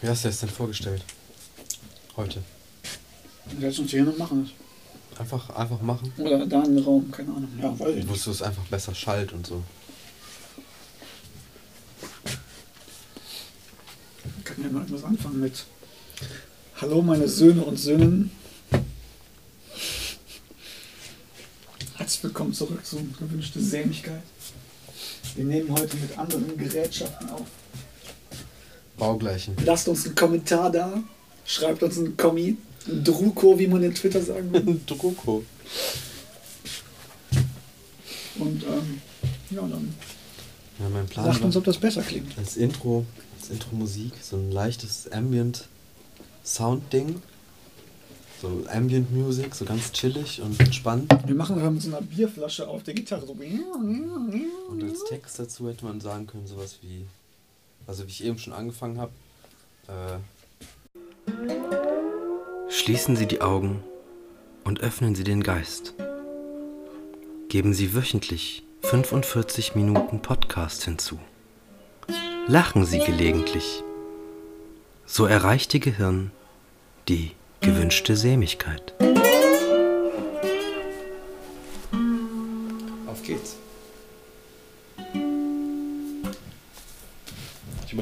Wie hast du das denn vorgestellt? Heute. Setz uns hier noch machen. Einfach, einfach machen. Oder da in den Raum, keine Ahnung. Ja, weiß ich nicht. Wusstest du es einfach besser schallt und so. Wir können ja mal etwas anfangen mit Hallo meine Söhne und Söhnen. Herzlich willkommen zurück zu gewünschte Sämigkeit. Wir nehmen heute mit anderen Gerätschaften auf. Baugleichen. Lasst uns einen Kommentar da. Schreibt uns einen Kommi. Ein Druko, wie man in Twitter sagen würde. Druko. Und ähm, ja, dann Ja, mein Plan sagt uns, ob das besser klingt. als Intro, als Intro-Musik, so ein leichtes Ambient-Sound-Ding. So Ambient Music, so ganz chillig und entspannt. Wir machen das mit so einer Bierflasche auf der Gitarre. So. Und als Text dazu hätte man sagen können, sowas wie, also wie ich eben schon angefangen habe. Äh, Schließen Sie die Augen und öffnen Sie den Geist. Geben Sie wöchentlich 45 Minuten Podcast hinzu. Lachen Sie gelegentlich. So erreicht Ihr Gehirn die gewünschte Sämigkeit.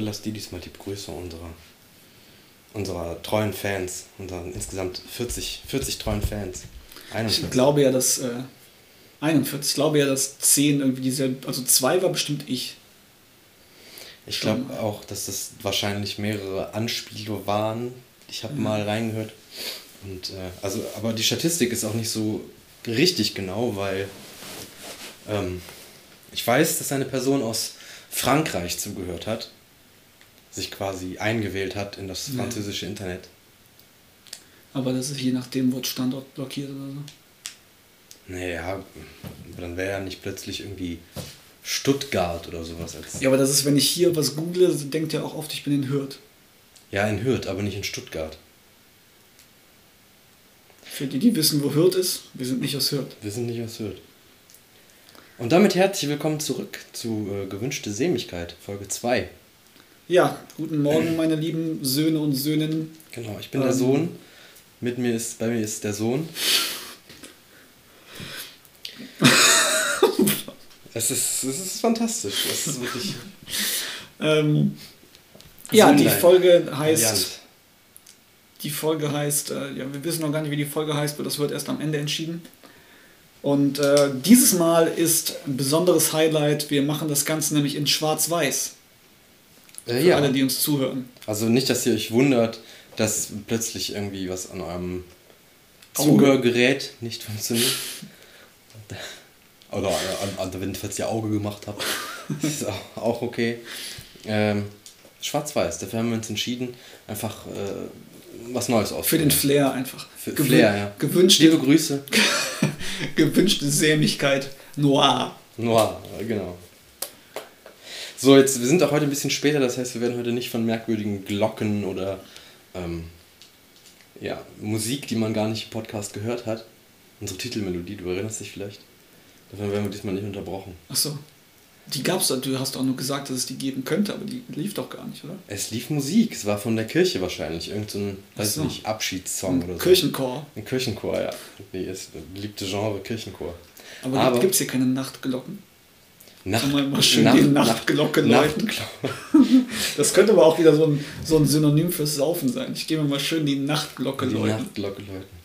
Ich überlasse dir diesmal die Größe unserer, unserer treuen Fans, unseren insgesamt 40, 40 treuen Fans. Ich 41. glaube ja, dass äh, 41, ich glaube ja, dass 10 irgendwie dieselbe, also 2 war bestimmt ich. Ich glaube auch, dass das wahrscheinlich mehrere Anspiele waren. Ich habe Mhm. mal reingehört. Und, äh, also, aber die Statistik ist auch nicht so richtig genau, weil ähm, ich weiß, dass eine Person aus Frankreich zugehört hat, sich quasi eingewählt hat in das Ja. französische Internet. Aber das ist je nachdem, wird Standort blockiert oder so. Naja, aber dann wäre ja nicht plötzlich irgendwie Stuttgart oder sowas als. Ja, aber das ist, wenn ich hier was google, denkt ja auch oft, ich bin in Hürth. Ja, in Hürth, aber nicht in Stuttgart. Für die, die wissen, wo Hürth ist, wir sind nicht aus Hürth. Wir sind nicht aus Hürth. Und damit herzlich willkommen zurück zu äh, Gewünschte Sämigkeit, Folge 2. Ja, guten Morgen, meine lieben Söhne und Söhninnen. Genau, ich bin der Ähm. Sohn. Mit mir ist, bei mir ist der Sohn. es, ist, es ist fantastisch. Es ist wirklich Ähm, ja, die. Folge heißt. brillant. Die Folge heißt, äh, ja, wir wissen noch gar nicht, wie die Folge heißt, weil das wird erst am Ende entschieden. Und äh, dieses Mal ist ein besonderes Highlight. Wir machen das Ganze nämlich in Schwarz-Weiß. Äh, Für ja, alle, die uns zuhören. also nicht, dass ihr euch wundert, dass plötzlich irgendwie was an eurem Auge. Zuhörgerät nicht funktioniert. Oder an, an, wenn falls ihr Auge gemacht habt. Das ist auch, auch okay. Ähm, Schwarz-Weiß, dafür haben wir uns entschieden, einfach äh, was Neues Für auszuprobieren. den Flair einfach. Für Gewün- Flair, ja. Gewünschte, Liebe Grüße. gewünschte Sämigkeit noir. Noir, genau. So, jetzt, wir sind auch heute ein bisschen später, das heißt, wir werden heute nicht von merkwürdigen Glocken oder ähm, ja, Musik, die man gar nicht im Podcast gehört hat. Unsere Titelmelodie, du erinnerst dich vielleicht? Davon werden wir diesmal nicht unterbrochen. Achso. Die gab's, du hast auch nur gesagt, dass es die geben könnte, aber die lief doch gar nicht, oder? Es lief Musik, es war von der Kirche wahrscheinlich, irgend so ein, Ach weiß so. nicht, Abschiedssong oder so. Kirchenchor. Ein Kirchenchor, ja. Wie ist beliebte Genre Kirchenchor. Aber, Aber- gibt es hier keine Nachtglocken? Nacht, man mal schön die Nachtglocke läuten? Nachtglocke. Das könnte aber auch wieder so ein, so ein Synonym fürs Saufen sein. Ich gehe mir mal schön die Nachtglocke Die läuten. Nachtglocke läuten.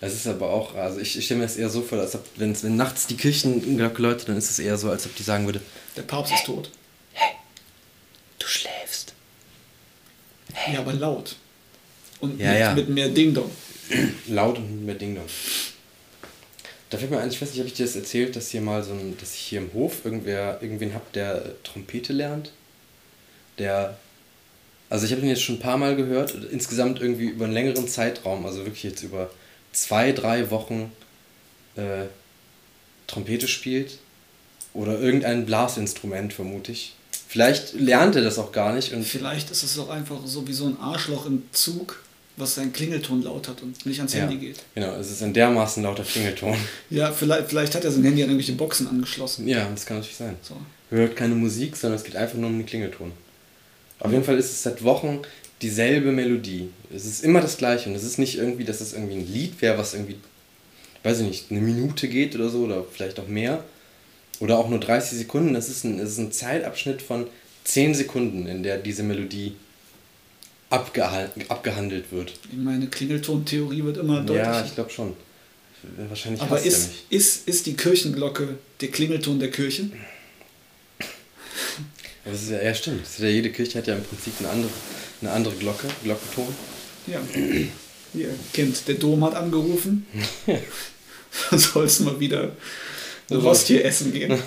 Das ist aber auch, also ich, ich stelle mir das eher so vor, als ob, wenn's, wenn nachts die Kirchenglocke läutet, dann ist es eher so, als ob die sagen würde, Der Papst ist tot. du schläfst. Ja, aber laut. Und Ja, mit, ja. mit mehr Ding-Dong. Laut und mit Ding Dong. Da fällt mir ein, ich weiß nicht, habe ich dir das erzählt, dass hier mal so ein, dass ich hier im Hof irgendwer, irgendwen hab, der Trompete lernt. Der, also ich habe ihn jetzt schon ein paar Mal gehört, insgesamt irgendwie über einen längeren Zeitraum, also wirklich jetzt über zwei, drei Wochen äh, Trompete spielt. Oder irgendein Blasinstrument, vermute ich. Vielleicht lernt er das auch gar nicht und Vielleicht ist es auch einfach so wie so ein Arschloch im Zug, was seinen Klingelton laut hat und nicht ans ja, Handy geht. genau, es ist ein dermaßen lauter Klingelton. Ja, vielleicht, vielleicht hat er sein Handy an irgendwelche Boxen angeschlossen. Ja, das kann natürlich sein. So. hört keine Musik, sondern es geht einfach nur um den Klingelton. Auf jeden Fall ist es seit Wochen dieselbe Melodie. Es ist immer das gleiche und es ist nicht irgendwie, dass es irgendwie ein Lied wäre, was irgendwie, weiß ich nicht, eine Minute geht oder so oder vielleicht auch mehr. Oder auch nur 30 Sekunden. Es ist ein, es ist ein Zeitabschnitt von 10 Sekunden, in der diese Melodie abgehandelt wird. Meine Klingeltontheorie wird immer deutlicher. Ja, ich glaube schon. Wahrscheinlich Aber er ist, ist, ist die Kirchenglocke der Klingelton der Kirche? Das ist ja, ja, stimmt. Ja, jede Kirche hat ja im Prinzip eine andere, eine andere Glocke, Glockenton. Ja. Hier, Kind, der Dom hat angerufen. Du sollst mal wieder eine Hostie essen gehen.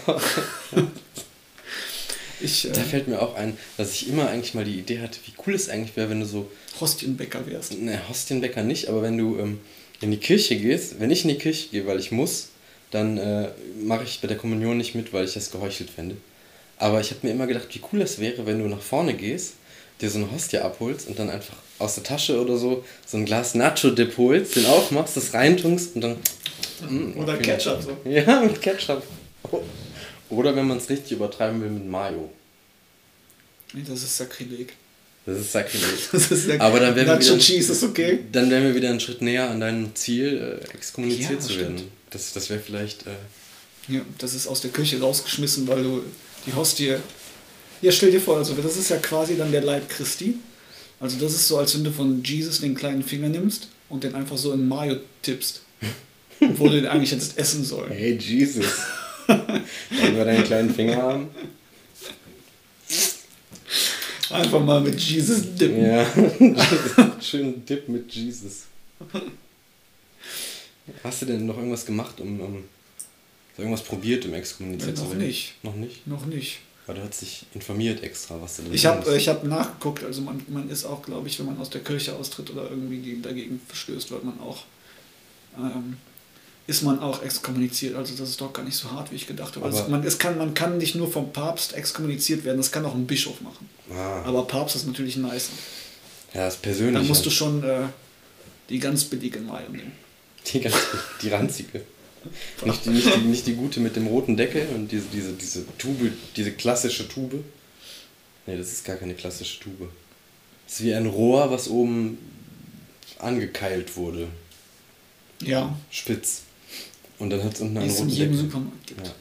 Ich, Da äh, fällt mir auch ein, dass ich immer eigentlich mal die Idee hatte, wie cool es eigentlich wäre, wenn du so, Hostienbäcker wärst. ne, Hostienbäcker nicht, aber wenn du ähm, in die Kirche gehst, wenn ich in die Kirche gehe, weil ich muss, dann äh, mache ich bei der Kommunion nicht mit, weil ich das geheuchelt fände. Aber ich habe mir immer gedacht, wie cool das wäre, wenn du nach vorne gehst, dir so eine Hostie abholst und dann einfach aus der Tasche oder so so ein Glas Nacho-Dip holst, den aufmachst, das reintunkst und dann... Mm, Oder. Ketchup so. Ja, mit Ketchup. Oder wenn man es richtig übertreiben will, mit Mayo. Nee, das ist Sakrileg. Das ist Sakrileg. Das ist Aber dann wären wir wieder, Cheese ist okay. Dann wären wir wieder einen Schritt näher an deinem Ziel, äh, exkommuniziert Ja, zu stimmt. werden. Das, das wäre vielleicht. Äh, Ja, das ist aus der Küche rausgeschmissen, weil du die Hostie. Ja, stell dir vor, also das ist ja quasi dann der Leib Christi. Also das ist so, als wenn du von Jesus den kleinen Finger nimmst und den einfach so in Mayo tippst. Obwohl du den eigentlich jetzt essen soll. hey Jesus. Wollen wir deinen kleinen Finger haben? Einfach mal mit Jesus dippen. Ja. Schönen Dip mit Jesus. Hast du denn noch irgendwas gemacht, um. um irgendwas probiert, um exkommuniziert Nee, zu noch nicht. Noch nicht? Noch nicht. Weil du hast dich informiert extra, was du denn Ich habe hab nachgeguckt, also man, man ist auch, glaube ich, wenn man aus der Kirche austritt oder irgendwie gegen- dagegen verstößt, wird man auch, ähm, ist man auch exkommuniziert. Also das ist doch gar nicht so hart, wie ich gedacht habe. Also man, es kann, man kann nicht nur vom Papst exkommuniziert werden, das kann auch ein Bischof machen. Ah, Aber Papst ist natürlich nice. ja, das ist persönlich. Dann musst du halt. schon äh, die ganz billige Mayo nehmen. Die, ganz, die ranzige. Nicht die, nicht, die, nicht die gute mit dem roten Deckel und diese, diese, diese Tube, diese klassische Tube. Nee, das ist gar keine klassische Tube. Das ist wie ein Rohr, was oben angekeilt wurde. Ja, Spitz. Und dann hat es unten die einen es in roten jedem. Supermarkt gibt. Ja.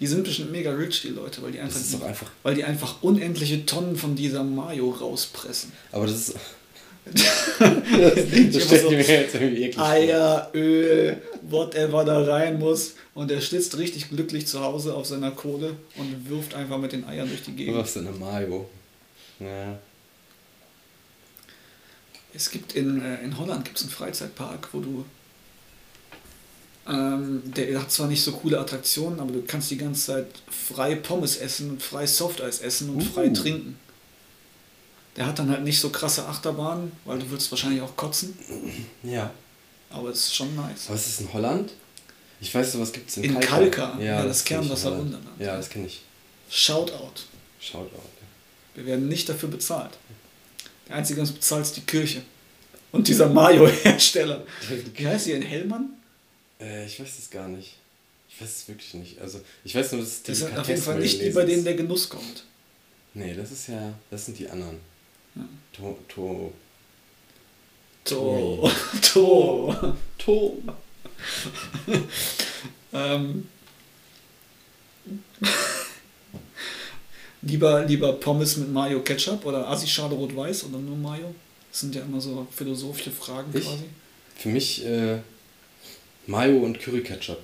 Die sind bestimmt mega rich, die Leute, weil die einfach, doch einfach. weil die einfach unendliche Tonnen von dieser Mayo rauspressen. Aber das ist. Das Das stellt mir jetzt irgendwie eklig vor. Eier, Öl, whatever da rein muss. Und er sitzt richtig glücklich zu Hause auf seiner Kohle und wirft einfach mit den Eiern durch die Du Gegend. hast eine Mayo. Ja. Es gibt in, äh, in Holland gibt's einen Freizeitpark, wo du. Ähm, der hat zwar nicht so coole Attraktionen, aber du kannst die ganze Zeit frei Pommes essen und frei Softeis essen und frei Uh. trinken. Der hat dann halt nicht so krasse Achterbahnen, weil du würdest wahrscheinlich auch kotzen, Ja. aber es ist schon nice. Was ist in Holland? Ich weiß, sowas gibt es in, In Kalka. Kalka, ja, das ich in Kernwasser. Wunderland. Ja, das kenne ich. Shoutout. Schaut auch. Wir werden nicht dafür bezahlt. Der Einzige, der uns bezahlt, ist die Kirche. Und dieser Mayo-Hersteller. Wie heißt die in Hellmann? Äh, ich weiß es gar nicht. Ich weiß es wirklich nicht. Also, ich weiß nur, dass es Das sind auf jeden Fall nicht die, bei denen der Genuss kommt. Nee, das ist ja. Das sind die anderen. To, to, To. To. To. ähm. lieber, lieber Pommes mit Mayo Ketchup oder Assi-Schale Rot-Weiß oder nur Mayo? Das sind ja immer so philosophische Fragen Ich? quasi. für mich äh, Mayo und Curry Ketchup.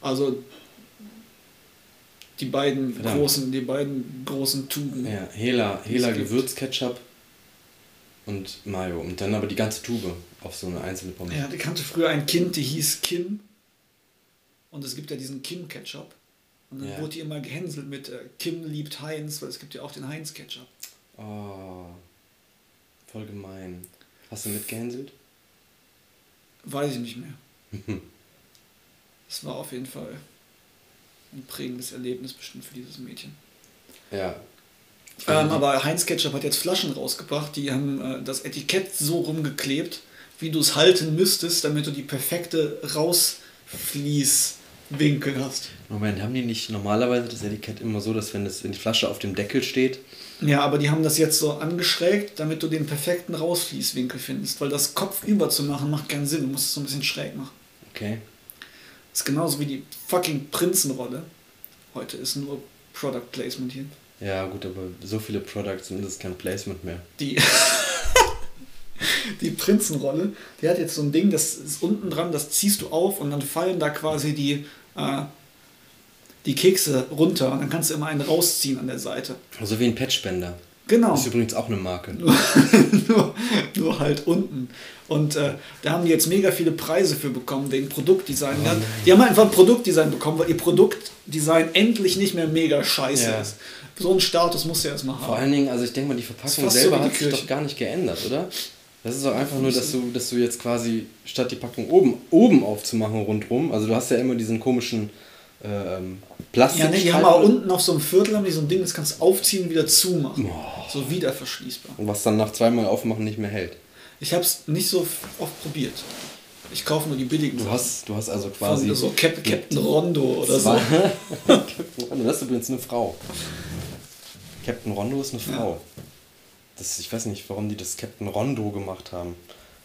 Also die beiden Verdammt. großen, die beiden großen Tuben. Ja, Hela, Die Hela. Gewürzketchup und Mayo. Und dann aber die ganze Tube auf so eine einzelne Pommes. Ja, ich kannte früher ein Kind, die hieß Kim. Und es gibt ja diesen Kim-Ketchup. Und dann Ja. wurde die immer gehänselt mit äh, Kim liebt Heinz, weil es gibt ja auch den Heinz-Ketchup. Oh, voll gemein. Hast du mitgehänselt? Weiß ich nicht mehr. Es war auf jeden Fall ein prägendes Erlebnis bestimmt für dieses Mädchen. Ja. Ähm, aber Heinz Ketchup hat jetzt Flaschen rausgebracht, die haben äh, das Etikett so rumgeklebt, wie du es halten müsstest, damit du die perfekte Rausfließwinkel hast. Moment, haben die nicht normalerweise das Etikett immer so, dass wenn, das, wenn die Flasche auf dem Deckel steht, Ja, aber die haben das jetzt so angeschrägt, damit du den perfekten Rausfließwinkel findest. Weil das kopfüber zu machen, macht keinen Sinn. Du musst es so ein bisschen schräg machen. Okay. Das ist genauso wie die fucking Prinzenrolle. Heute ist nur Product Placement hier. Ja, gut, aber so viele Products das ist kein Placement mehr. Die, die Prinzenrolle, die hat jetzt so ein Ding, das ist unten dran, das ziehst du auf und dann fallen da quasi die, äh, die Kekse runter und dann kannst du immer einen rausziehen an der Seite. So wie ein Patchbender. Genau. Ist übrigens auch eine Marke. nur, nur halt unten. Und äh, da haben die jetzt mega viele Preise für bekommen, wegen Produktdesign. Oh die haben einfach ein Produktdesign bekommen, weil ihr Produktdesign endlich nicht mehr mega scheiße Ja. ist. So einen Status musst du erstmal Vor haben. allen Dingen, also ich denke mal, die Verpackung selber so hat sich doch gar nicht geändert, oder? Das ist doch einfach nur, dass du, dass du jetzt quasi statt die Packung oben, oben aufzumachen rundrum, also du hast ja immer diesen komischen ähm, Plastik. Ja, nee, die haben aber unten auf so einem Viertel haben die so ein Ding, das kannst du aufziehen und wieder zumachen. Oh. So wieder verschließbar. was dann nach zweimal aufmachen nicht mehr hält. Ich habe es nicht so oft probiert. Ich kaufe nur die billigen. Du hast, du hast also quasi. Von so Cap Captain Rondo oder so. Captain Rondo, das ist übrigens eine Frau. Captain Rondo ist eine Frau. Das, ich weiß nicht, warum die das Captain Rondo gemacht haben.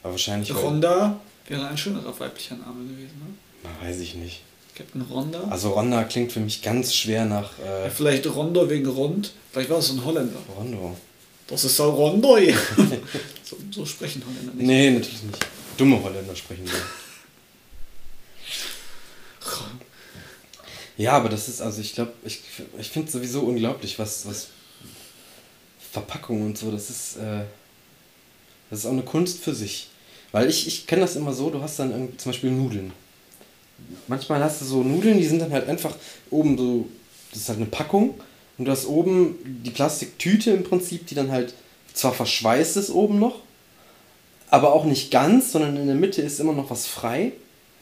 Aber wahrscheinlich. Ronda wäre ein schönerer weiblicher Name gewesen. Ne? Na, weiß ich nicht. Captain Ronda. Also Ronda klingt für mich ganz schwer nach Ja, äh, vielleicht Rondo wegen Rond. Vielleicht war so ein Holländer. Rondo. Das ist so Rondo. hier. so, so sprechen Holländer nicht. Nee, natürlich nicht. Dumme Holländer sprechen wir. Ja, aber das ist, also ich glaube, ich, ich finde es sowieso unglaublich, was, was Verpackung und so, das ist, äh, das ist auch eine Kunst für sich. Weil ich, ich kenne das immer so, du hast dann irgendwie zum Beispiel Nudeln. Manchmal hast du so Nudeln, die sind dann halt einfach oben so, das ist halt eine Packung und du hast oben die Plastiktüte im Prinzip, die dann halt, zwar verschweißt ist oben noch, aber auch nicht ganz, sondern in der Mitte ist immer noch was frei,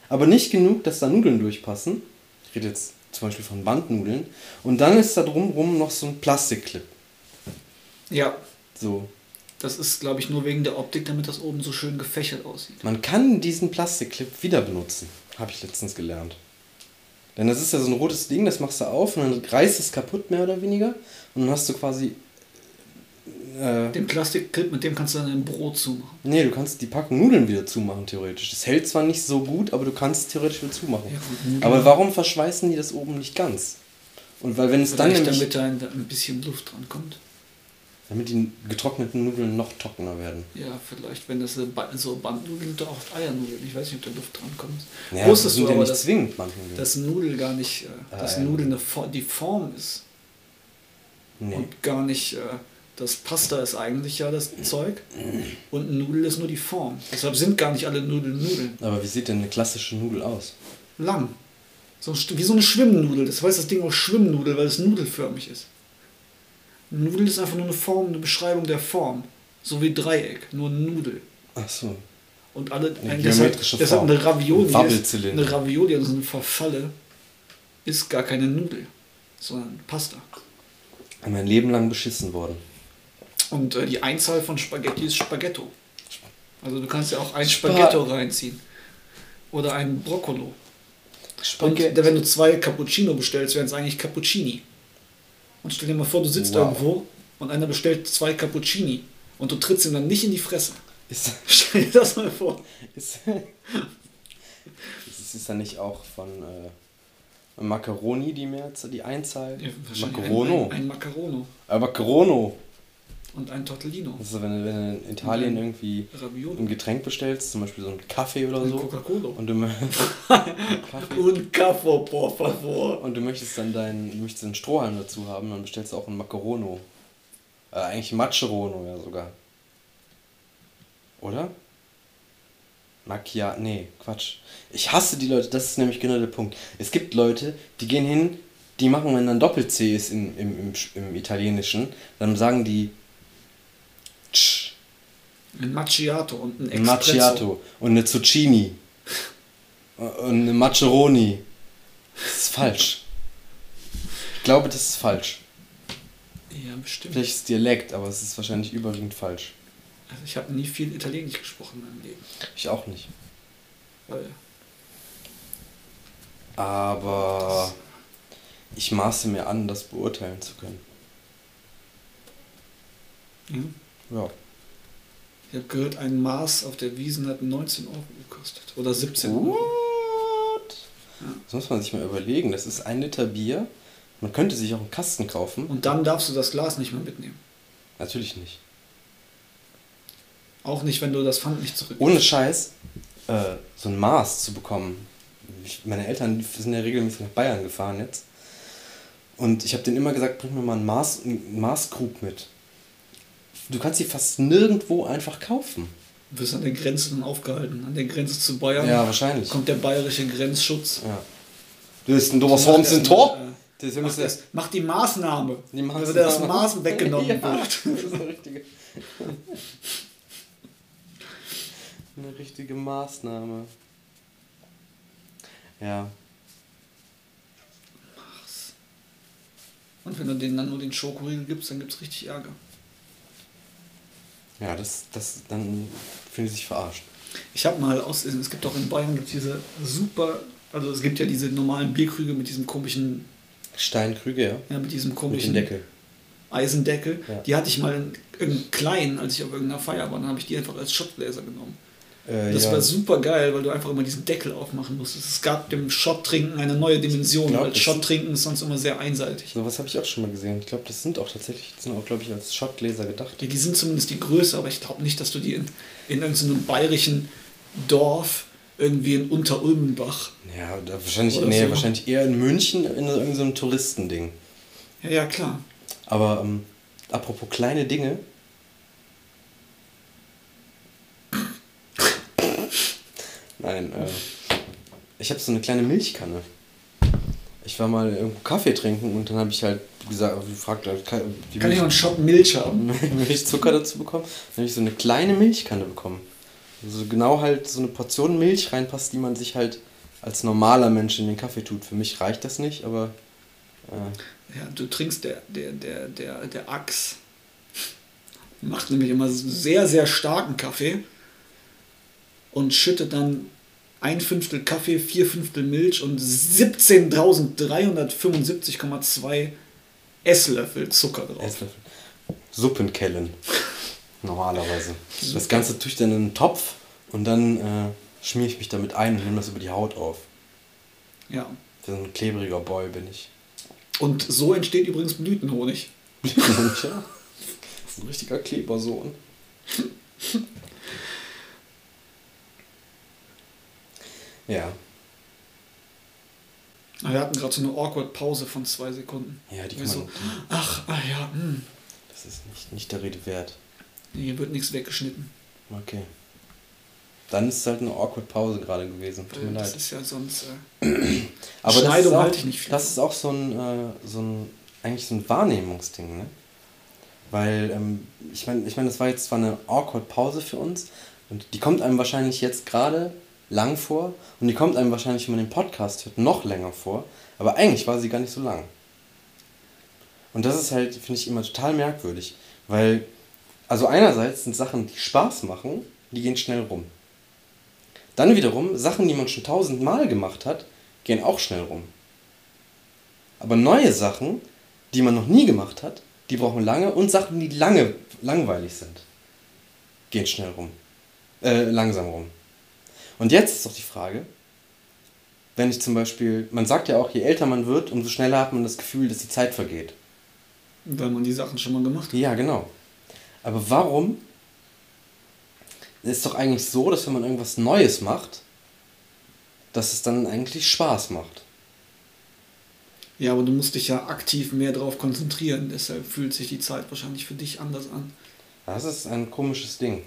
aber nicht genug, dass da Nudeln durchpassen. Ich rede jetzt zum Beispiel von Bandnudeln. Und dann ist da drumrum noch so ein Plastikclip. Ja, So. Das ist, glaube ich, nur wegen der Optik, damit das oben so schön gefächert aussieht. Man kann diesen Plastikclip wieder benutzen, habe ich letztens gelernt. Denn das ist ja so ein rotes Ding, das machst du auf und dann reißt es kaputt, mehr oder weniger. Und dann hast du quasi. Äh, Den Plastikclip, mit dem kannst du dann ein Brot zumachen. nee, du kannst die Packung Nudeln wieder zumachen, theoretisch. Das hält zwar nicht so gut, aber du kannst es theoretisch wieder zumachen. Ja, gut, aber warum verschweißen die das oben nicht ganz? Und weil wenn es dann nämlich, damit da ein bisschen Luft dran kommt. Damit die getrockneten Nudeln noch trockener werden. Ja, vielleicht, wenn das so Ba- so Bandnudeln doch oft Eiernudeln. Ich weiß nicht, ob da Luft dran kommt. Ja, Wusstest das sind du ja aber, nicht dass, zwingend Bandnudeln. dass Nudel gar nicht, äh, dass Ah, ja. Nudel eine For die Form ist nee. und gar nicht, äh, das Pasta ist eigentlich ja das Zeug und Nudel ist nur die Form. Deshalb sind gar nicht alle Nudeln Nudeln. Aber wie sieht denn eine klassische Nudel aus? Lang. So, wie so eine Schwimmnudel. Das heißt das Ding auch Schwimmnudel, weil es nudelförmig ist. Eine Nudel ist einfach nur eine Form, eine Beschreibung der Form. So wie Dreieck, nur Nudel. Ach so. Und alle, Eine ein, deshalb, deshalb eine Ravioli, Ein ist, eine Ravioli, also eine Verfalle, ist gar keine Nudel, sondern Pasta. Mein Leben lang beschissen worden. Und äh, die Einzahl von Spaghetti ist Spaghetto. Also du kannst ja auch ein Spa- Spaghetto reinziehen. Oder ein Broccolo. Und Spaghetti. wenn du zwei Cappuccino bestellst, wären es eigentlich Cappuccini. Und stell dir mal vor, du sitzt Wow. irgendwo und einer bestellt zwei Cappuccini und du trittst ihm dann nicht in die Fresse. Ist, Stell dir das mal vor. ist, ist es dann nicht auch von äh, Macaroni die Mehrzahl, die Einzahl? Ja, Macarono. Ein, ein, ein Macarono Aber Macarono. Und ein Tortellino. Das ist, wenn, du- wenn du in Italien Und irgendwie Ravioli. ein Getränk bestellst, zum Beispiel so einen Kaffee oder Und so. Coca-Cola. Und du, Kaffee. Un caffo, por favor. und du möchtest dann deinen, du möchtest einen Strohhalm dazu haben, dann bestellst du auch einen Macarono. Äh, eigentlich Macerono ja sogar. Oder? Macchia, nee, Quatsch. Ich hasse die Leute, das ist nämlich genau der Punkt. Es gibt Leute, die gehen hin, die machen, wenn dann Doppel-C ist im, im, im, im Italienischen, dann sagen die Ein Macchiato und ein ein Espresso. Macchiato und eine Zucchini und eine Maceroni. Das ist falsch. Ich glaube, das ist falsch. Ja, bestimmt. Vielleicht ist es Dialekt, aber es ist wahrscheinlich überwiegend falsch. Also ich habe nie viel Italienisch gesprochen in meinem Leben. Ich auch nicht. Weil Aber ich maße mir an, das beurteilen zu können. Mhm. Ja. Ich habe gehört, ein Maß auf der Wiesen hat 19 Euro gekostet. Oder 17 Euro. What? Das muss man sich mal überlegen. Das ist ein Liter Bier. Man könnte sich auch einen Kasten kaufen. Und dann darfst du das Glas nicht mehr mitnehmen. Natürlich nicht. Auch nicht, wenn du das Pfand nicht zurück. Ohne Scheiß, äh, so ein Maß zu bekommen. Ich, meine Eltern sind ja regelmäßig nach Bayern gefahren jetzt. Und ich habe denen immer gesagt, bring mir mal ein Maß, ein Maßkrug mit. Du kannst sie fast nirgendwo einfach kaufen. Du wirst an der Grenze dann aufgehalten. An der Grenze zu Bayern. Ja, wahrscheinlich. Kommt der bayerische Grenzschutz. Ja. Du bist ein dummer Form sind Tor. Äh, Das Macht, das, macht die Maßnahme. Die Maßnahme. Also das Maß weggenommen ja, wird. Das ist eine richtige, eine richtige Maßnahme. Ja. Und wenn du denen dann nur den Schokoriegel gibst, dann gibt es richtig Ärger. Ja, das, das, dann fühlen sie sich verarscht. Ich habe mal aus, es gibt auch in Bayern gibt's diese super, also es gibt ja diese normalen Bierkrüge mit diesem komischen, Steinkrüge, ja. ja, mit diesem Mit komischen dem Deckel. Eisendeckel. Ja. Die hatte ich mal in irgendeinem kleinen, als ich auf irgendeiner Feier war, dann habe ich die einfach als Shotgläser genommen. Äh, Das ja. war super geil, weil du einfach immer diesen Deckel aufmachen musstest. Es gab dem Shot-Trinken eine neue Dimension, glaub, weil Shot-Trinken ist sonst immer sehr einseitig. Sowas habe ich auch schon mal gesehen. Ich glaube, das sind auch tatsächlich, sind auch, glaube ich, als Shotgläser gedacht. Ja, die sind zumindest die Größe, aber ich glaube nicht, dass du die in, in irgendeinem bayerischen Dorf irgendwie in Unterulmenbach. Ja, wahrscheinlich, nee, so. wahrscheinlich eher in München in irgendeinem so Touristending. Ja, ja, klar. Aber ähm, apropos kleine Dinge. Nein, äh, ich habe so eine kleine Milchkanne. Ich war mal irgendwo Kaffee trinken und dann habe ich halt gesagt, gefragt, kann, wie Kann ich noch einen Shot Milch haben? Milchzucker dazu bekommen. Dann habe ich so eine kleine Milchkanne bekommen. So genau halt so eine Portion Milch reinpasst, die man sich halt als normaler Mensch in den Kaffee tut. Für mich reicht das nicht, aber äh, Ja, du trinkst der, der, der, der, der Axt. Macht nämlich immer sehr, sehr starken Kaffee und schüttet dann ein Fünftel Kaffee, vier Fünftel Milch und 17.375,2 Esslöffel Zucker drauf. Esslöffel. Suppenkellen. Normalerweise. Das Ganze tue ich dann in einen Topf und dann äh, schmiere ich mich damit ein und nehme das über die Haut auf. Ja. So ein klebriger Boy bin ich. Und so entsteht übrigens Blütenhonig. ja. Das ist ein richtiger Klebersohn. Ja. Wir hatten gerade so eine awkward Pause von zwei Sekunden. Ja, die kann so, ach, ah ja, hm. Das ist nicht, nicht der Rede wert. hier wird nichts weggeschnitten. Okay. Dann ist es halt eine awkward Pause gerade gewesen. Tut mir Das leid. ist ja sonst. Äh, Aber das Schneidung ist auch, halte ich nicht viel Das ist auch so ein, äh, so ein, eigentlich so ein Wahrnehmungsding, ne? Weil, ähm, ich meine, ich mein, das war jetzt zwar eine awkward Pause für uns und die kommt einem wahrscheinlich jetzt gerade lang vor und die kommt einem wahrscheinlich, wenn man den Podcast hört, noch länger vor, aber eigentlich war sie gar nicht so lang. Und das ist halt, finde ich, immer total merkwürdig, weil, also einerseits sind Sachen, die Spaß machen, die gehen schnell rum. Dann wiederum, Sachen, die man schon tausendmal gemacht hat, gehen auch schnell rum. Aber neue Sachen, die man noch nie gemacht hat, die brauchen lange und Sachen, die lange langweilig sind, gehen schnell rum. Äh, langsam rum. Und jetzt ist doch die Frage, wenn ich zum Beispiel, man sagt ja auch, je älter man wird, umso schneller hat man das Gefühl, dass die Zeit vergeht. weil man die Sachen schon mal gemacht hat. Ja, genau. Aber warum ist doch eigentlich so, dass wenn man irgendwas Neues macht, dass es dann eigentlich Spaß macht. Ja, aber du musst dich ja aktiv mehr darauf konzentrieren. Deshalb fühlt sich die Zeit wahrscheinlich für dich anders an. Das ist ein komisches Ding.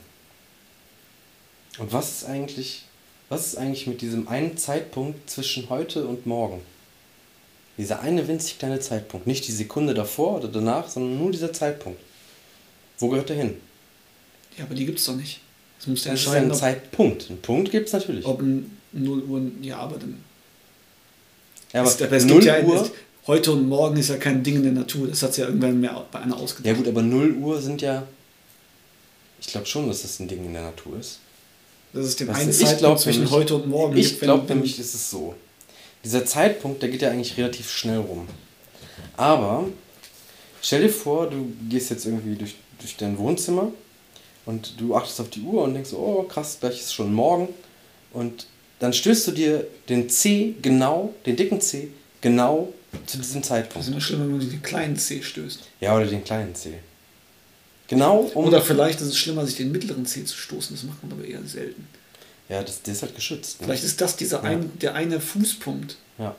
Und was ist eigentlich, was ist eigentlich mit diesem einen Zeitpunkt zwischen heute und morgen? Dieser eine winzig kleine Zeitpunkt. Nicht die Sekunde davor oder danach, sondern nur dieser Zeitpunkt. Wo gehört der hin? Ja, aber die gibt's doch nicht. Es muss Das ist ein Zeitpunkt. Einen Punkt gibt es natürlich. ob ein 0 Uhr. Ja, aber dann. ja, aber es, aber es 0 gibt ja Uhr, es, heute und morgen ist ja kein Ding in der Natur. Das hat ja irgendwann mehr bei einer ausgedacht. Ja gut, aber 0 Uhr sind ja. Ich glaube schon, dass das ein Ding in der Natur ist. Das ist den Weißt du, einen ich Zeitpunkt glaub zwischen nämlich- heute und morgen. Ich gibt, glaube nämlich, ist es so. Dieser Zeitpunkt, der geht ja eigentlich relativ schnell rum. Aber stell dir vor, du gehst jetzt irgendwie durch, durch dein Wohnzimmer und du achtest auf die Uhr und denkst, oh krass, gleich ist schon morgen. Und dann stößt du dir den C genau, den dicken C, genau zu diesem Das Zeitpunkt. ist immer schlimm, wenn man den kleinen C stößt. Ja, oder den kleinen C. Genau um. Oder vielleicht ist es schlimmer, sich den mittleren C zu stoßen. Das macht man aber eher selten. Ja, das, der ist halt geschützt. Ne? Vielleicht ist das dieser Ja. ein, der eine Fußpunkt Ja.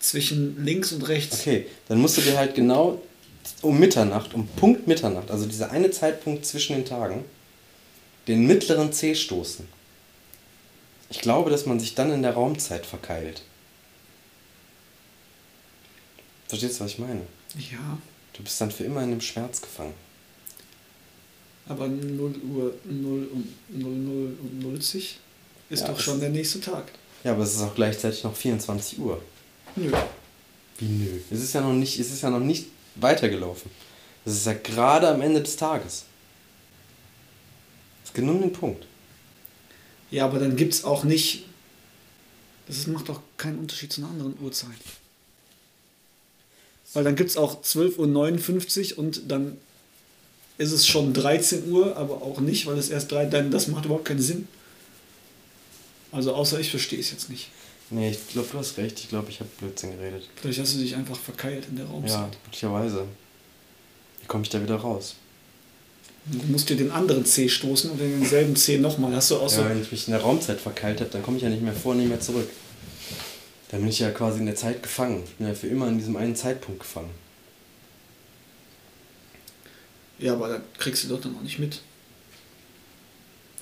zwischen links und rechts. Okay, dann musst du dir halt genau um Mitternacht, um Punkt Mitternacht, also dieser eine Zeitpunkt zwischen den Tagen, den mittleren C stoßen. Ich glaube, dass man sich dann in der Raumzeit verkeilt. Verstehst du, was ich meine? Ja, Du bist dann für immer in dem Schmerz gefangen. Aber 0 Uhr 0 und 00 und 90 ist Ja, doch schon der nächste Tag. Ja, aber es ist auch gleichzeitig noch 24 Uhr. Nö. Wie nö? Es ist ja noch nicht, es ist ja noch nicht weitergelaufen. Es ist ja gerade am Ende des Tages. Es geht nur um den Punkt. Ja, aber dann gibt es auch nicht. Das macht doch keinen Unterschied zu einer anderen Uhrzeit. Weil dann gibt es auch 12.59 Uhr und dann ist es schon 13 Uhr, aber auch nicht, weil es erst drei. Dann, das macht überhaupt keinen Sinn. Also außer ich verstehe es jetzt nicht. Nee, ich glaube, du hast recht. Ich glaube, ich habe Blödsinn geredet. Vielleicht hast du dich einfach verkeilt in der Ja, Raumzeit. möglicherweise. Wie komme ich da wieder raus? Du musst dir den anderen C stoßen und in denselben C nochmal. Hast du auch so. Ja, wenn ich mich in der Raumzeit verkeilt habe, dann komme ich ja nicht mehr vor, nicht mehr zurück. Dann bin ich ja quasi in der Zeit gefangen. Ich bin ja für immer in diesem einen Zeitpunkt gefangen. Ja, aber da kriegst du doch dann auch nicht mit.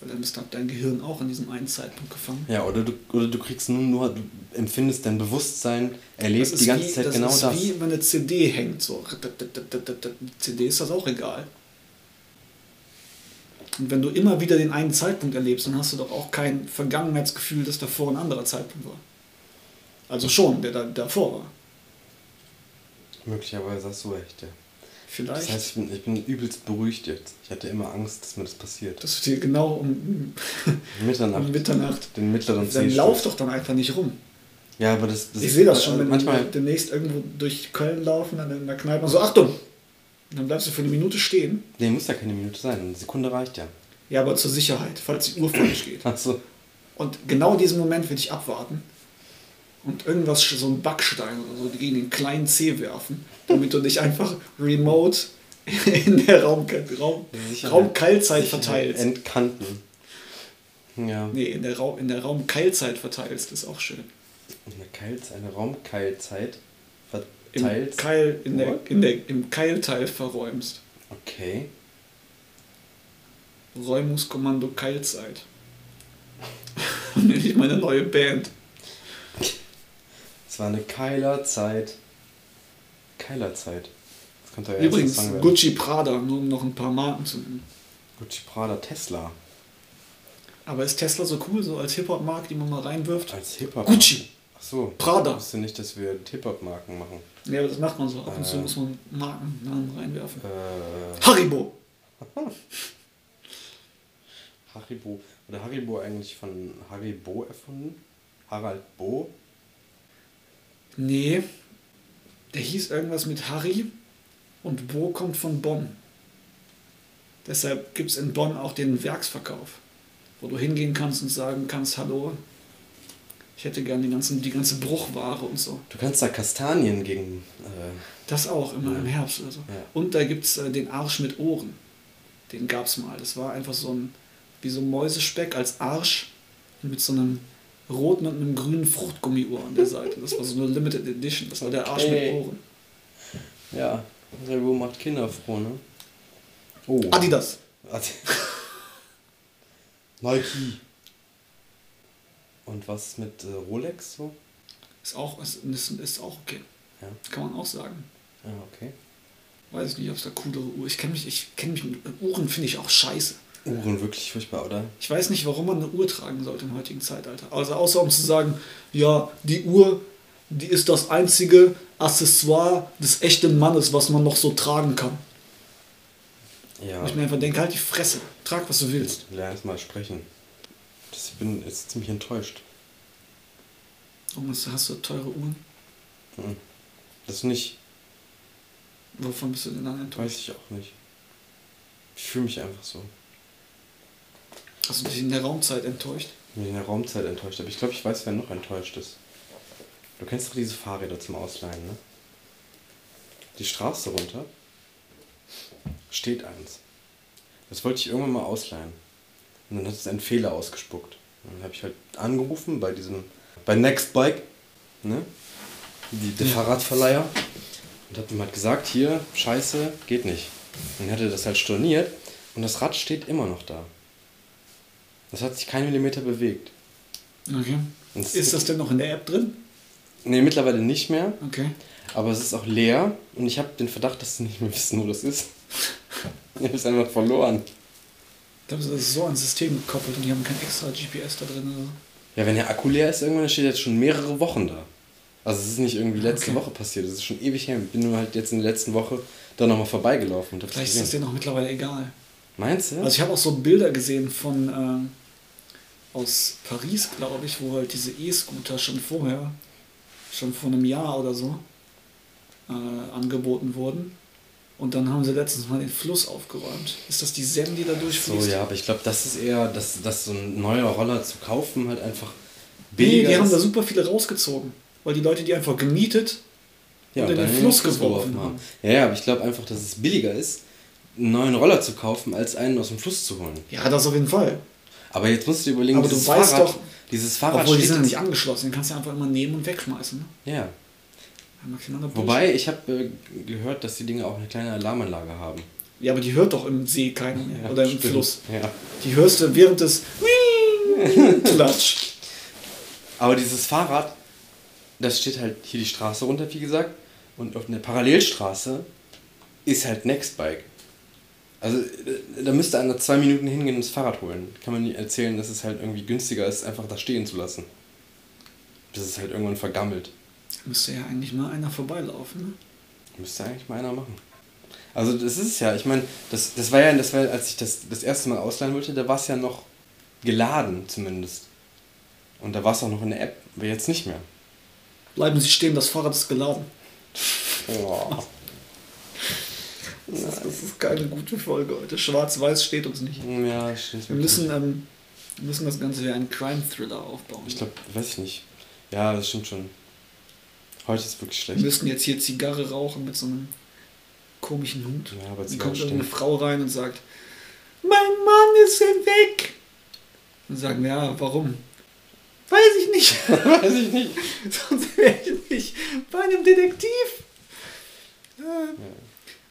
Weil dann ist dann dein Gehirn auch in diesem einen Zeitpunkt gefangen. Ja, oder du, oder du kriegst nur, nur, du empfindest dein Bewusstsein, erlebst Das die ist ganze wie, Zeit das genau ist das. wie wenn eine CD hängt. So. CD ist das auch egal. Und wenn du immer wieder den einen Zeitpunkt erlebst, dann hast du doch auch kein Vergangenheitsgefühl, dass davor ein anderer Zeitpunkt war. Also schon, der da, davor war. Möglicherweise hast du recht, ja. Vielleicht. Das heißt, ich bin, ich bin übelst beruhigt jetzt. Ich hatte immer Angst, dass mir das passiert. dass du dir genau um, Mitternacht. um Mitternacht. Den mittleren Dann C lauf doch dann einfach nicht rum. Ja, aber das, das Ich sehe das schon, wenn manchmal. wir demnächst irgendwo durch Köln laufen, dann in der Kneipe und so, Achtung! Und dann bleibst du für eine Minute stehen. Nee, muss ja keine Minute sein. Eine Sekunde reicht ja. Ja, aber zur Sicherheit, falls die Uhr falsch geht. Achso. Und genau diesen Moment will ich abwarten und irgendwas, so ein Backstein oder so, gegen den kleinen C werfen, damit du dich einfach remote in der Raum, Raum, Raumkeilzeit verteilst. Entkanten. Ja. Nee, in der, Raum, in der Raumkeilzeit verteilst, ist auch schön. Eine Keilzeit, eine Raumkeilzeit Im verteilt. Keil, in der, in der, Im Keilteil verräumst. Okay. Räumungskommando Keilzeit. Nenne ich meine neue Band. Es war eine Keilerzeit. Keilerzeit. Das könnte ja Übrigens. Gucci Prada, nur um noch ein paar Marken zu nennen. Gucci Prada Tesla. Aber ist Tesla so cool, so als Hip-Hop-Mark, die man mal reinwirft? Als Hip-Hop. Gucci. Ach so. Prada. Ich wusste nicht, dass wir Hip-Hop-Marken machen. Ja, aber das macht man so. Ab und zu Äh. muss man Markennamen reinwerfen. Äh, Haribo. Haribo. Wurde Haribo eigentlich von Haribo erfunden? Harald Bo? Nee. Der hieß irgendwas mit Harry und Bo kommt von Bonn. Deshalb gibt es in Bonn auch den Werksverkauf, wo du hingehen kannst und sagen kannst, hallo, ich hätte gern die, ganzen, die ganze Bruchware und so. Du kannst da Kastanien gegen. Äh, Das auch, immer im Herbst oder so. Ja. Und da gibt es äh, den Arsch mit Ohren. Den gab es mal. Das war einfach so ein, wie so ein Mäusespeck als Arsch mit so einem roten und einem grünen Fruchtgummiohr an der Seite. Das war so eine Limited Edition. Das war der Arsch Okay. mit Ohren. ja, Haribo macht Kinder froh, ne? Oh. Adidas. Adi- Nike. Und was mit äh, Rolex so? Ist auch, ist, ist, auch okay. Ja. Kann man auch sagen. Ja, okay. Weiß ich nicht, ob es da coolere Uhr Ich kenne mich, ich kenn mich mit Uhren, finde ich auch scheiße. Uhren wirklich furchtbar, oder? Ich weiß nicht, warum man eine Uhr tragen sollte im heutigen Zeitalter. Also außer um zu sagen, ja, die Uhr, die ist das einzige Accessoire des echten Mannes, was man noch so tragen kann. Ja. Und ich mir einfach denke, halt die Fresse, trag was du willst. Lern erst mal sprechen. Ich bin jetzt ziemlich enttäuscht. Warum hast du- teure Uhren? Mhm. Das nicht, Wovon bist du denn dann enttäuscht? weiß ich auch nicht. Ich fühle mich einfach so. Hast du dich in der Raumzeit enttäuscht? Ich bin in der Raumzeit enttäuscht. Aber ich glaube, ich weiß, wer noch enttäuscht ist. Du kennst doch diese Fahrräder zum Ausleihen, ne? Die Straße runter steht eins. Das wollte ich irgendwann mal ausleihen. Und dann hat es einen Fehler ausgespuckt. Und dann habe ich halt angerufen bei diesem, bei Nextbike, ne? Die, der Ja. Fahrradverleiher. Und hat ihm halt gesagt, hier, scheiße, geht nicht. Und dann hat er das halt storniert und das Rad steht immer noch da. Das hat sich kein Millimeter bewegt. Okay. Es- Ist das denn noch in der App drin? Nee, mittlerweile nicht mehr. Okay. Aber es ist auch leer und ich habe den Verdacht, dass sie nicht mehr wissen, wo das ist. ich habe es einfach verloren. Ich glaube, das ist so an System gekoppelt und die haben kein extra GPS da drin. Oder so. Ja, wenn der Akku leer ist, irgendwann dann steht jetzt schon mehrere Wochen da. Also es ist nicht irgendwie letzte Okay. Woche passiert, es ist schon ewig her. Ich bin nur halt jetzt in der letzten Woche da nochmal vorbeigelaufen und Vielleicht ist das gesehen. denen auch mittlerweile egal. Meinst du? Also ich habe auch so Bilder gesehen von ähm, aus Paris, glaube ich, wo halt diese E-Scooter schon vorher, schon vor einem Jahr oder so, äh, angeboten wurden. Und dann haben sie letztens mal den Fluss aufgeräumt. Ist das die Seine, die da so, durchfließt? ja, aber ich glaube, das ist eher, dass, dass so ein neuer Roller zu kaufen halt einfach Nee, billiger die haben da super viele rausgezogen. Weil die Leute die einfach gemietet ja, und in den Fluss geworfen haben. Ja, ja, aber ich glaube einfach, dass es billiger ist, einen neuen Roller zu kaufen, als einen aus dem Fluss zu holen. Ja, das auf jeden Fall. Aber jetzt musst du dir überlegen, Aber du dieses weißt Fahrrad, doch- dieses Fahrrad Obwohl die sind ja nicht angeschlossen, den kannst du einfach immer nehmen und wegschmeißen. Ne? Ja. Wobei, ich habe äh, gehört, dass die Dinge auch eine kleine Alarmanlage haben. Ja, aber die hört doch im See keiner mehr. Ja, oder im stimmt. Fluss. Ja. Die hörst du während des Klatsch. Aber dieses Fahrrad, das steht halt hier die Straße runter, wie gesagt, und auf einer Parallelstraße ist halt Nextbike. Also äh, da müsste einer zwei Minuten hingehen und das Fahrrad holen. Kann man nicht erzählen, dass es halt irgendwie günstiger ist, einfach da stehen zu lassen. Bis es halt irgendwann vergammelt. Müsste ja eigentlich mal einer vorbeilaufen. Ne? Müsste eigentlich mal einer machen. Also das ist es ja, ich meine, das, das war ja, das war, als ich das das erste Mal ausleihen wollte, da war es ja noch geladen zumindest. Und da war es auch noch in der App, aber jetzt nicht mehr. Bleiben Sie stehen, das Fahrrad ist geladen. Oh. Das ist, das ist keine gute Folge heute. Schwarz-Weiß steht uns nicht. Ja, stimmt. Wir müssen, ähm, wir müssen das Ganze wie einen Crime-Thriller aufbauen. Ich glaube, weiß ich nicht. Ja, das stimmt schon. Heute ist wirklich wir schlecht. müssten jetzt hier Zigarre rauchen mit so einem komischen Hut. Ja, aber Dann Zigarre kommt irgendeine stinkt. Frau rein und sagt, mein Mann ist weg. Dann sagen wir, ja, warum? Weiß ich nicht. weiß ich nicht. Sonst wäre ich nicht bei einem Detektiv. Äh,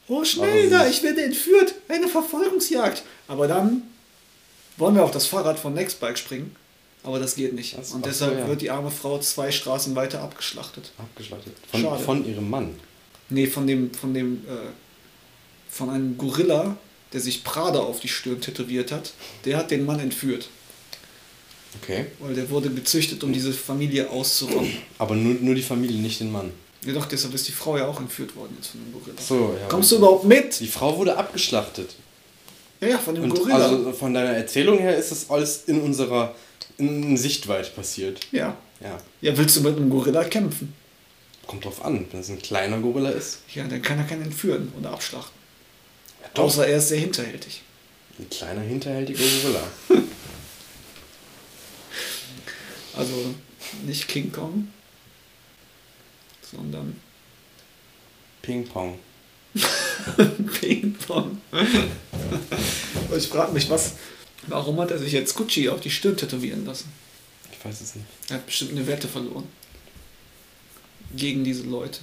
Oh, schnell da, ich werde entführt. Eine Verfolgungsjagd. Aber dann wollen wir auf das Fahrrad von Nextbike springen. Aber das geht nicht. Das- Und ach so, deshalb ja. wird die arme Frau zwei Straßen weiter abgeschlachtet. Abgeschlachtet. Von, Schade. von ihrem Mann. Nee, von dem, von dem, äh, von einem Gorilla, der sich Prada auf die Stirn tätowiert hat. Der hat den Mann entführt. Okay. Weil der wurde gezüchtet, um diese Familie auszurotten. Aber nur, nur die Familie, nicht den Mann. Ja doch, deshalb ist die Frau ja auch entführt worden jetzt von dem Gorilla. So, ja. Kommst du überhaupt mit? Die Frau wurde abgeschlachtet. Ja, ja, von dem Und Gorilla. also von deiner Erzählung her ist das alles in unserer in Sichtweite passiert. ja. Ja. Ja, willst du mit einem Gorilla kämpfen? Kommt drauf an, wenn es ein kleiner Gorilla ist. Ja, dann kann er keinen entführen oder abschlachten. Ja, doch. Außer er ist sehr hinterhältig. Ein kleiner, hinterhältiger Gorilla. Also nicht King Kong, sondern Ping-Pong. Ping Pong. Und ich frage mich, was, warum hat er sich jetzt Gucci auf die Stirn tätowieren lassen? Ich weiß es nicht. Er hat bestimmt eine Wette verloren. Gegen diese Leute.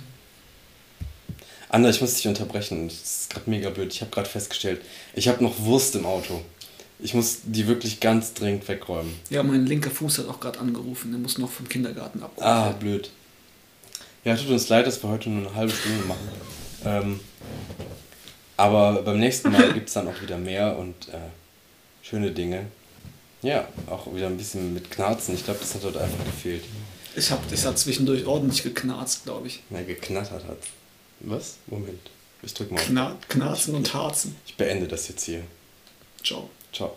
Anna, ich muss dich unterbrechen. Das ist gerade mega blöd. Ich habe gerade festgestellt, ich habe noch Wurst im Auto. Ich muss die wirklich ganz dringend wegräumen. Ja, mein linker Fuß hat auch gerade angerufen. Der muss noch vom Kindergarten abgeholt Ah, blöd. Ja, tut uns leid, dass wir heute nur eine halbe Stunde machen. Ähm, aber beim nächsten Mal gibt es dann auch wieder mehr und äh, schöne Dinge. Ja, auch wieder ein bisschen mit Knarzen. Ich glaube, das hat heute einfach gefehlt. Ich habe das hat zwischendurch ordentlich geknarzt, glaube ich. Na, geknattert hat. Was? Moment. Ich drück mal. auf. Kna Knarzen und Harzen. Ich beende das jetzt hier. Ciao. Ciao.